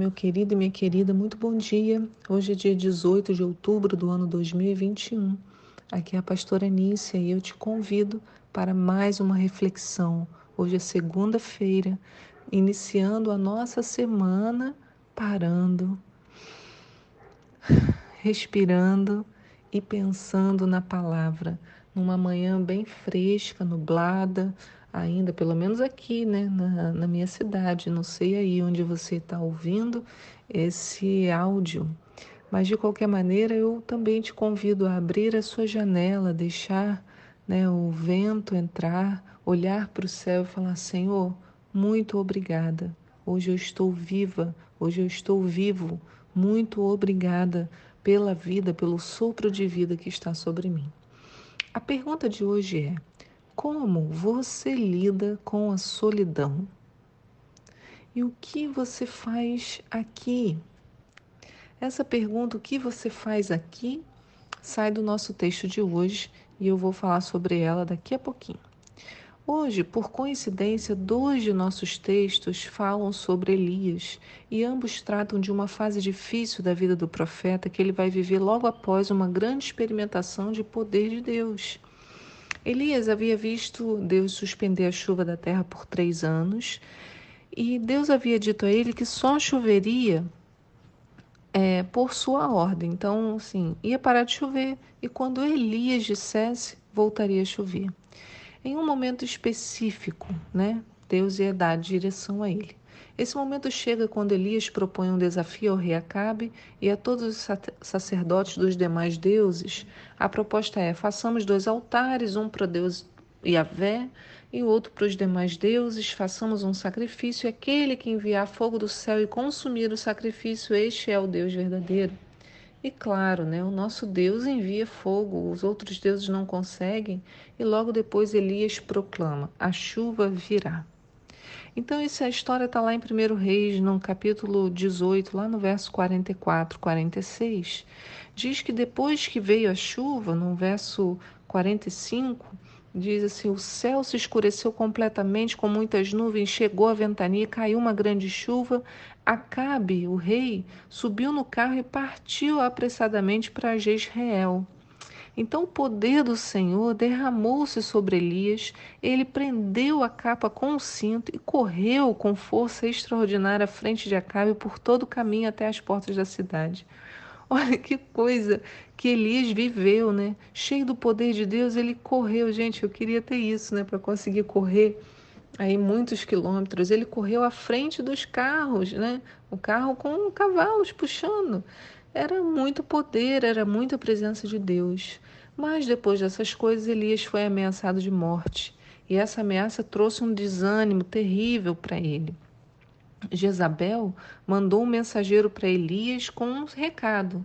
Meu querido e minha querida, muito bom dia. Hoje é dia 18 de outubro do ano 2021. Aqui é a pastora Nícia e eu te convido para mais uma reflexão. Hoje é segunda-feira, iniciando a nossa semana parando, respirando e pensando na palavra. Numa manhã bem fresca, nublada, ainda, pelo menos aqui, né, na, na minha cidade. Não sei aí onde você está ouvindo esse áudio, mas de qualquer maneira eu também te convido a abrir a sua janela, deixar né, o vento entrar, olhar para o céu e falar: Senhor, muito obrigada. Hoje eu estou viva, hoje eu estou vivo. Muito obrigada pela vida, pelo sopro de vida que está sobre mim. A pergunta de hoje é: como você lida com a solidão? E o que você faz aqui? Essa pergunta, o que você faz aqui, sai do nosso texto de hoje e eu vou falar sobre ela daqui a pouquinho. Hoje, por coincidência, dois de nossos textos falam sobre Elias e ambos tratam de uma fase difícil da vida do profeta que ele vai viver logo após uma grande experimentação de poder de Deus. Elias havia visto Deus suspender a chuva da terra por três anos e Deus havia dito a ele que só choveria é, por sua ordem. Então, assim, ia parar de chover e quando Elias dissesse, voltaria a chover. Em um momento específico, né? Deus ia dar direção a ele. Esse momento chega quando Elias propõe um desafio ao rei Acabe e a todos os sacerdotes dos demais deuses. A proposta é: façamos dois altares, um para Deus Yahvé e outro para os demais deuses, façamos um sacrifício, e aquele que enviar fogo do céu e consumir o sacrifício, este é o Deus verdadeiro. E claro, né, o nosso Deus envia fogo, os outros deuses não conseguem, e logo depois Elias proclama: a chuva virá. Então, essa história está lá em 1 Reis, no capítulo 18, lá no verso 44, 46. Diz que depois que veio a chuva, no verso 45, diz assim: o céu se escureceu completamente com muitas nuvens, chegou a ventania, caiu uma grande chuva. Acabe, o rei, subiu no carro e partiu apressadamente para Jezreel. Então o poder do Senhor derramou-se sobre Elias, ele prendeu a capa com o cinto e correu com força extraordinária à frente de Acabe por todo o caminho até as portas da cidade. Olha que coisa que Elias viveu, né? Cheio do poder de Deus, ele correu. Gente, eu queria ter isso, né? Para conseguir correr aí muitos quilômetros. Ele correu à frente dos carros, né? O carro com cavalos puxando. Era muito poder, era muita presença de Deus. Mas depois dessas coisas, Elias foi ameaçado de morte. E essa ameaça trouxe um desânimo terrível para ele. Jezabel mandou um mensageiro para Elias com um recado: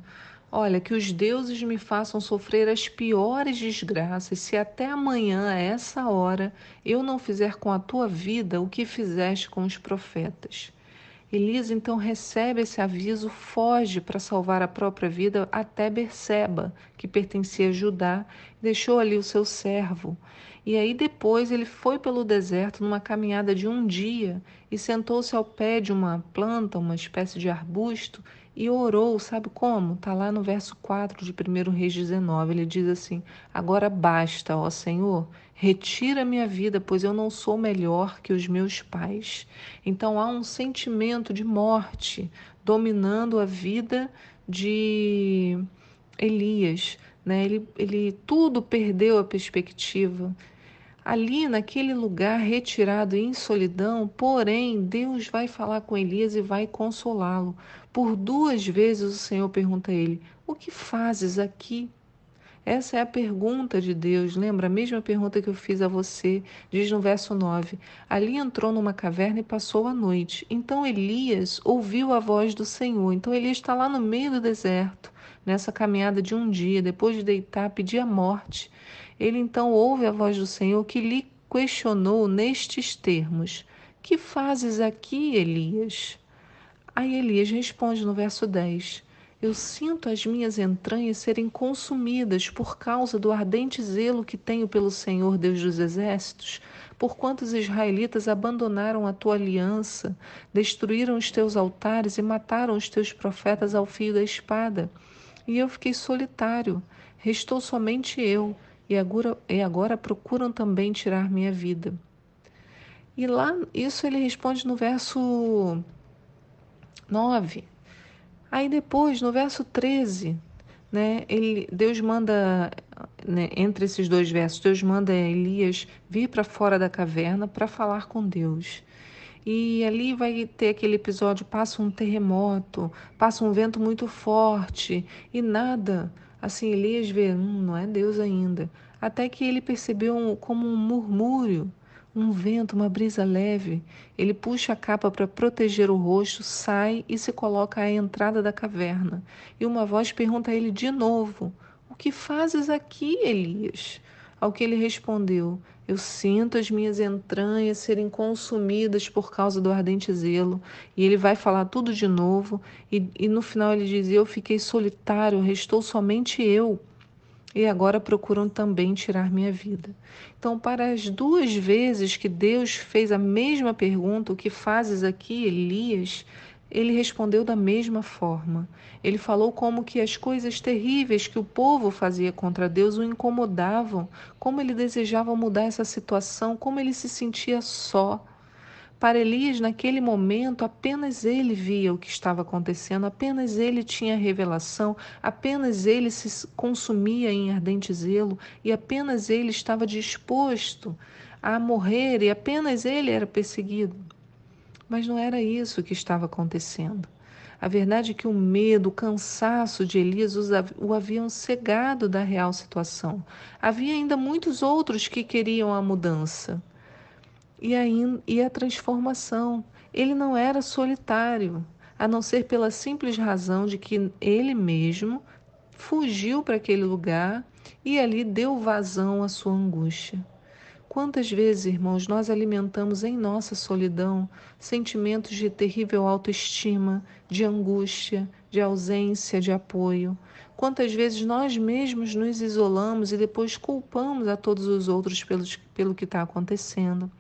Olha, que os deuses me façam sofrer as piores desgraças, se até amanhã, a essa hora, eu não fizer com a tua vida o que fizeste com os profetas. Elias então recebe esse aviso, foge para salvar a própria vida até Berseba, que pertencia a Judá, deixou ali o seu servo. E aí depois ele foi pelo deserto numa caminhada de um dia e sentou-se ao pé de uma planta, uma espécie de arbusto, e orou, sabe como? Está lá no verso 4 de 1 Reis 19. Ele diz assim: Agora basta, ó Senhor, retira minha vida, pois eu não sou melhor que os meus pais. Então há um sentimento de morte dominando a vida de Elias. Né? Ele, ele tudo perdeu a perspectiva ali naquele lugar retirado em solidão, porém Deus vai falar com Elias e vai consolá-lo. Por duas vezes o Senhor pergunta a ele: O que fazes aqui? Essa é a pergunta de Deus. Lembra a mesma pergunta que eu fiz a você? Diz no verso 9: Ali entrou numa caverna e passou a noite. Então Elias ouviu a voz do Senhor. Então Elias está lá no meio do deserto, nessa caminhada de um dia, depois de deitar, pedir a morte. Ele então ouve a voz do Senhor que lhe questionou nestes termos: Que fazes aqui, Elias? Aí Elias responde no verso 10: Eu sinto as minhas entranhas serem consumidas por causa do ardente zelo que tenho pelo Senhor Deus dos Exércitos, porquanto os israelitas abandonaram a tua aliança, destruíram os teus altares e mataram os teus profetas ao fio da espada. E eu fiquei solitário, restou somente eu, e agora, e agora procuram também tirar minha vida. E lá, isso ele responde no verso 9. Aí depois, no verso 13, né, ele, Deus manda, né, entre esses dois versos, Deus manda Elias vir para fora da caverna para falar com Deus. E ali vai ter aquele episódio: passa um terremoto, passa um vento muito forte e nada. Assim, Elias vê, hum, não é Deus ainda. Até que ele percebeu um, como um murmúrio um vento, uma brisa leve. Ele puxa a capa para proteger o rosto, sai e se coloca à entrada da caverna. E uma voz pergunta a ele de novo: O que fazes aqui, Elias? Ao que ele respondeu: Eu sinto as minhas entranhas serem consumidas por causa do ardente zelo. E ele vai falar tudo de novo. E, e no final ele diz: Eu fiquei solitário, restou somente eu e agora procuram também tirar minha vida. Então, para as duas vezes que Deus fez a mesma pergunta, o que fazes aqui, Elias? Ele respondeu da mesma forma. Ele falou como que as coisas terríveis que o povo fazia contra Deus o incomodavam, como ele desejava mudar essa situação, como ele se sentia só. Para Elias, naquele momento, apenas ele via o que estava acontecendo, apenas ele tinha revelação, apenas ele se consumia em ardente zelo e apenas ele estava disposto a morrer e apenas ele era perseguido. Mas não era isso que estava acontecendo. A verdade é que o medo, o cansaço de Elias o haviam cegado da real situação. Havia ainda muitos outros que queriam a mudança e a, e a transformação. Ele não era solitário, a não ser pela simples razão de que ele mesmo fugiu para aquele lugar e ali deu vazão à sua angústia. Quantas vezes, irmãos, nós alimentamos em nossa solidão sentimentos de terrível autoestima, de angústia, de ausência de apoio? Quantas vezes nós mesmos nos isolamos e depois culpamos a todos os outros pelo, pelo que está acontecendo?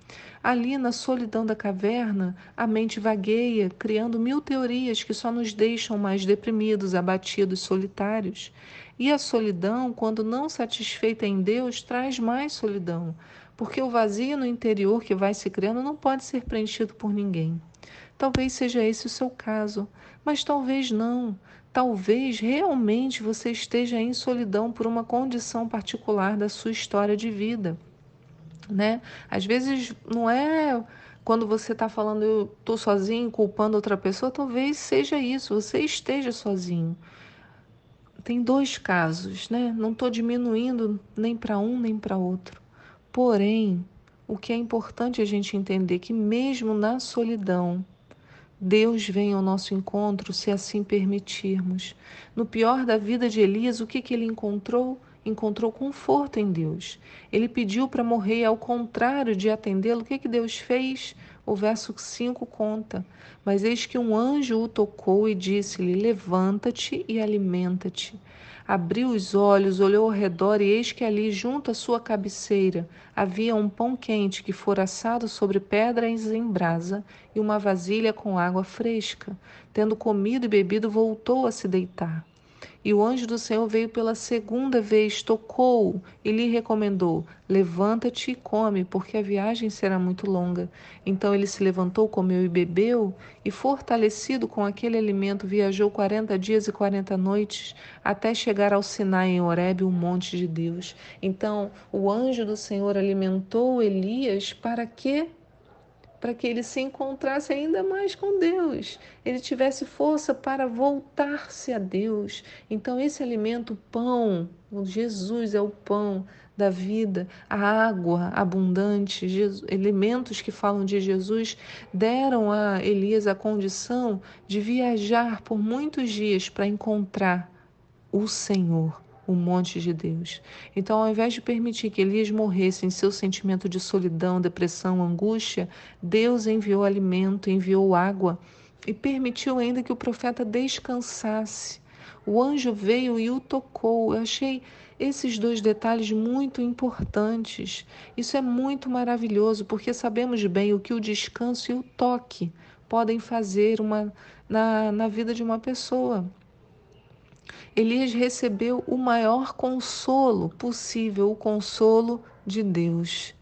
Ali, na solidão da caverna, a mente vagueia, criando mil teorias que só nos deixam mais deprimidos, abatidos, solitários. E a solidão, quando não satisfeita em Deus, traz mais solidão, porque o vazio no interior que vai se criando não pode ser preenchido por ninguém. Talvez seja esse o seu caso, mas talvez não. Talvez realmente você esteja em solidão por uma condição particular da sua história de vida, né? Às vezes não é quando você está falando eu estou sozinho, culpando outra pessoa, talvez seja isso, você esteja sozinho. Tem dois casos, né? Não estou diminuindo nem para um nem para outro. Porém, o que é importante a gente entender que mesmo na solidão, Deus vem ao nosso encontro se assim permitirmos. No pior da vida de Elias, o que, que ele encontrou? Encontrou conforto em Deus. Ele pediu para morrer, ao contrário de atendê-lo, o que, que Deus fez? O verso 5 conta: Mas eis que um anjo o tocou e disse-lhe: Levanta-te e alimenta-te. Abriu os olhos, olhou ao redor e eis que ali, junto à sua cabeceira, havia um pão quente que fora assado sobre pedras em brasa e uma vasilha com água fresca. Tendo comido e bebido, voltou a se deitar. E o anjo do Senhor veio pela segunda vez, tocou e lhe recomendou: Levanta-te e come, porque a viagem será muito longa. Então ele se levantou, comeu e bebeu, e fortalecido com aquele alimento, viajou quarenta dias e quarenta noites até chegar ao Sinai em Horebe, o monte de Deus. Então o anjo do Senhor alimentou Elias para que para que ele se encontrasse ainda mais com Deus, ele tivesse força para voltar-se a Deus. Então, esse alimento, o pão, Jesus é o pão da vida, a água abundante, Jesus, elementos que falam de Jesus, deram a Elias a condição de viajar por muitos dias para encontrar o Senhor o monte de Deus. Então, ao invés de permitir que Elias morresse em seu sentimento de solidão, depressão, angústia, Deus enviou alimento, enviou água e permitiu ainda que o profeta descansasse. O anjo veio e o tocou. Eu achei esses dois detalhes muito importantes. Isso é muito maravilhoso, porque sabemos bem o que o descanso e o toque podem fazer uma, na, na vida de uma pessoa. Elias recebeu o maior consolo possível, o consolo de Deus.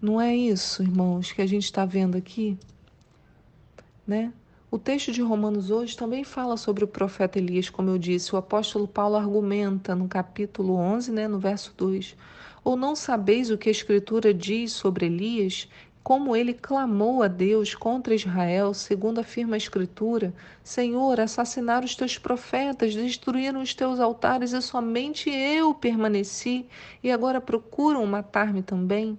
Não é isso, irmãos, que a gente está vendo aqui? Né? O texto de Romanos hoje também fala sobre o profeta Elias, como eu disse. O apóstolo Paulo argumenta no capítulo 11, né, no verso 2. Ou não sabeis o que a Escritura diz sobre Elias, como ele clamou a Deus contra Israel, segundo afirma a Escritura: Senhor, assassinaram os teus profetas, destruíram os teus altares e somente eu permaneci, e agora procuram matar-me também?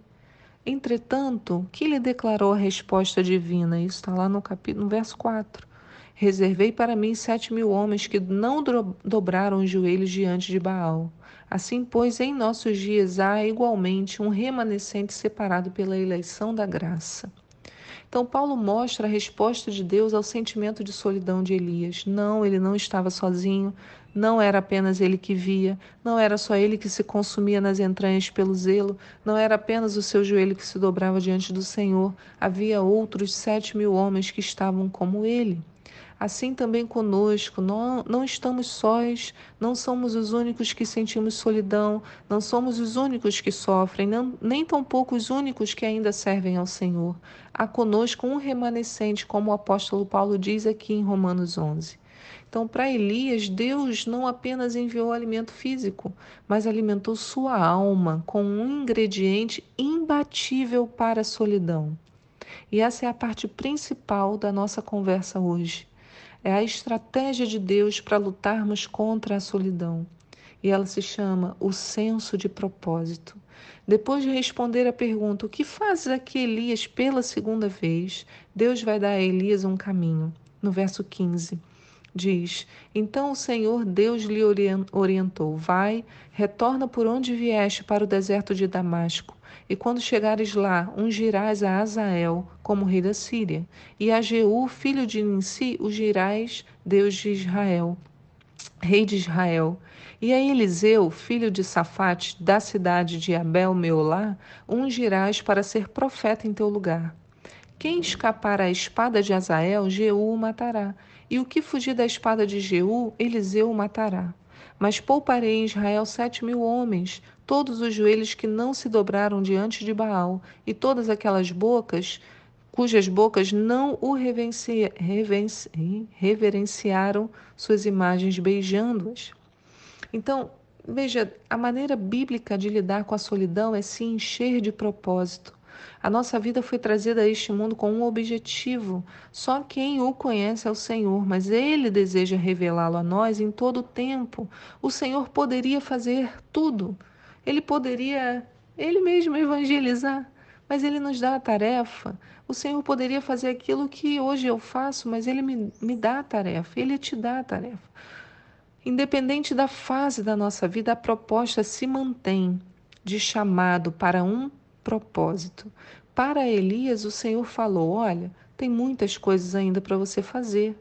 Entretanto, que lhe declarou a resposta divina? Isso está lá no capítulo, no verso 4. Reservei para mim sete mil homens que não dobraram os joelhos diante de Baal. Assim, pois, em nossos dias há igualmente um remanescente separado pela eleição da graça. Então, Paulo mostra a resposta de Deus ao sentimento de solidão de Elias. Não, ele não estava sozinho, não era apenas ele que via, não era só ele que se consumia nas entranhas pelo zelo, não era apenas o seu joelho que se dobrava diante do Senhor, havia outros sete mil homens que estavam como ele. Assim também conosco, não, não estamos sós, não somos os únicos que sentimos solidão, não somos os únicos que sofrem, não, nem tampouco os únicos que ainda servem ao Senhor. Há conosco um remanescente, como o apóstolo Paulo diz aqui em Romanos 11. Então, para Elias, Deus não apenas enviou alimento físico, mas alimentou sua alma com um ingrediente imbatível para a solidão. E essa é a parte principal da nossa conversa hoje. É a estratégia de Deus para lutarmos contra a solidão. E ela se chama o senso de propósito. Depois de responder a pergunta: O que fazes aqui, Elias, pela segunda vez? Deus vai dar a Elias um caminho. No verso 15 diz: Então o Senhor Deus lhe orientou: Vai, retorna por onde vieste para o deserto de Damasco. E quando chegares lá, ungirás a Azael como rei da Síria, e a Jeú, filho de Ninsi, ungirás Deus de Israel, rei de Israel. E a Eliseu, filho de Safate, da cidade de Abel Meolá, ungirás para ser profeta em teu lugar. Quem escapar à espada de Azael, Jeú o matará, e o que fugir da espada de Jeú, Eliseu o matará. Mas pouparei em Israel sete mil homens, todos os joelhos que não se dobraram diante de Baal, e todas aquelas bocas cujas bocas não o reverenciaram suas imagens beijando-as. Então, veja, a maneira bíblica de lidar com a solidão é se encher de propósito. A nossa vida foi trazida a este mundo com um objetivo. Só quem o conhece é o Senhor, mas Ele deseja revelá-lo a nós em todo o tempo. O Senhor poderia fazer tudo. Ele poderia, Ele mesmo, evangelizar, mas Ele nos dá a tarefa. O Senhor poderia fazer aquilo que hoje eu faço, mas Ele me, me dá a tarefa, Ele te dá a tarefa. Independente da fase da nossa vida, a proposta se mantém de chamado para um propósito. Para Elias, o Senhor falou: Olha, tem muitas coisas ainda para você fazer.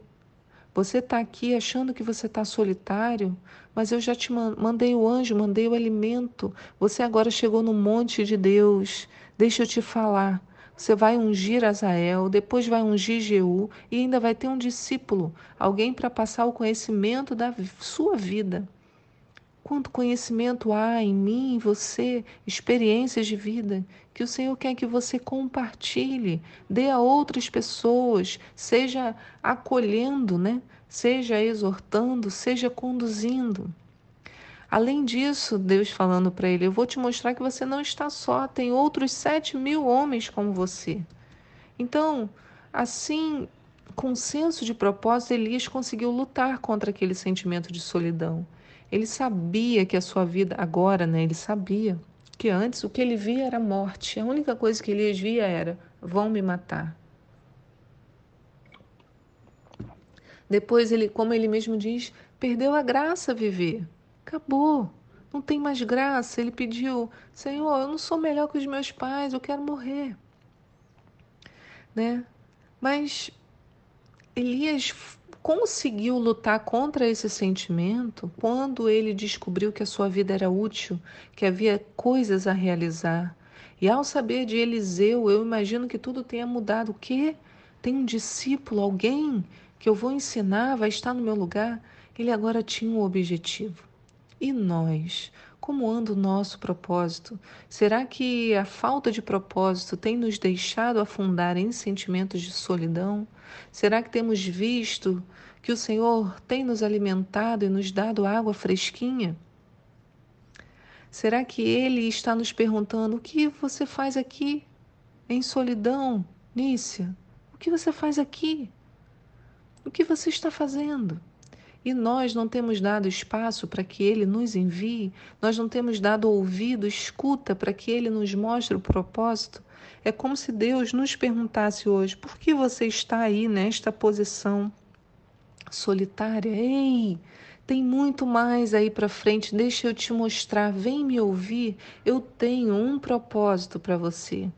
Você está aqui achando que você está solitário, mas eu já te mandei o anjo, mandei o alimento. Você agora chegou no monte de Deus. Deixa eu te falar. Você vai ungir Azael, depois vai ungir Jeú e ainda vai ter um discípulo, alguém para passar o conhecimento da sua vida. Quanto conhecimento há em mim, em você, experiências de vida que o Senhor quer que você compartilhe, dê a outras pessoas, seja acolhendo, né? Seja exortando, seja conduzindo. Além disso, Deus falando para ele: Eu vou te mostrar que você não está só, tem outros sete mil homens como você. Então, assim, com senso de propósito, Elias conseguiu lutar contra aquele sentimento de solidão. Ele sabia que a sua vida, agora, né, ele sabia que antes o que ele via era morte. A única coisa que ele via era: vão me matar. Depois ele, como ele mesmo diz, perdeu a graça viver. Acabou. Não tem mais graça. Ele pediu: Senhor, eu não sou melhor que os meus pais, eu quero morrer. Né? Mas Elias conseguiu lutar contra esse sentimento quando ele descobriu que a sua vida era útil, que havia coisas a realizar. E ao saber de Eliseu, eu imagino que tudo tenha mudado. O quê? Tem um discípulo, alguém que eu vou ensinar, vai estar no meu lugar? Ele agora tinha um objetivo. E nós? Como anda o nosso propósito? Será que a falta de propósito tem nos deixado afundar em sentimentos de solidão? Será que temos visto que o Senhor tem nos alimentado e nos dado água fresquinha? Será que Ele está nos perguntando: o que você faz aqui em solidão, Nícia? O que você faz aqui? O que você está fazendo? E nós não temos dado espaço para que Ele nos envie, nós não temos dado ouvido, escuta para que Ele nos mostre o propósito, é como se Deus nos perguntasse hoje: por que você está aí nesta posição solitária? Ei! Tem muito mais aí para frente, deixa eu te mostrar, vem me ouvir. Eu tenho um propósito para você.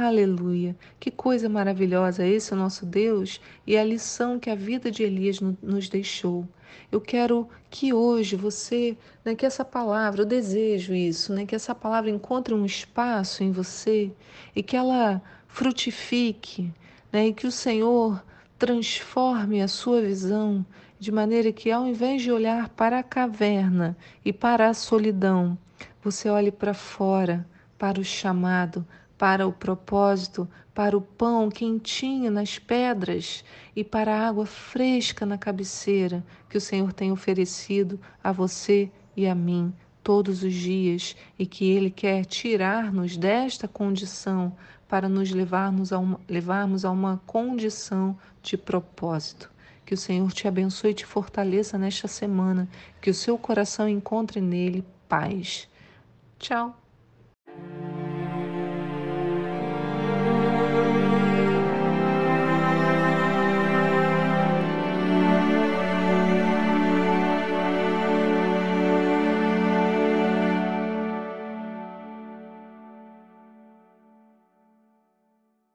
Aleluia! Que coisa maravilhosa esse é o nosso Deus e a lição que a vida de Elias nos deixou. Eu quero que hoje você, né, que essa palavra, eu desejo isso, né, que essa palavra encontre um espaço em você e que ela frutifique, né, e que o Senhor transforme a sua visão de maneira que ao invés de olhar para a caverna e para a solidão, você olhe para fora, para o chamado, para o propósito, para o pão quentinho nas pedras e para a água fresca na cabeceira que o Senhor tem oferecido a você e a mim todos os dias e que Ele quer tirar-nos desta condição para nos levarmos a, uma, levarmos a uma condição de propósito. Que o Senhor te abençoe e te fortaleça nesta semana, que o seu coração encontre nele paz. Tchau.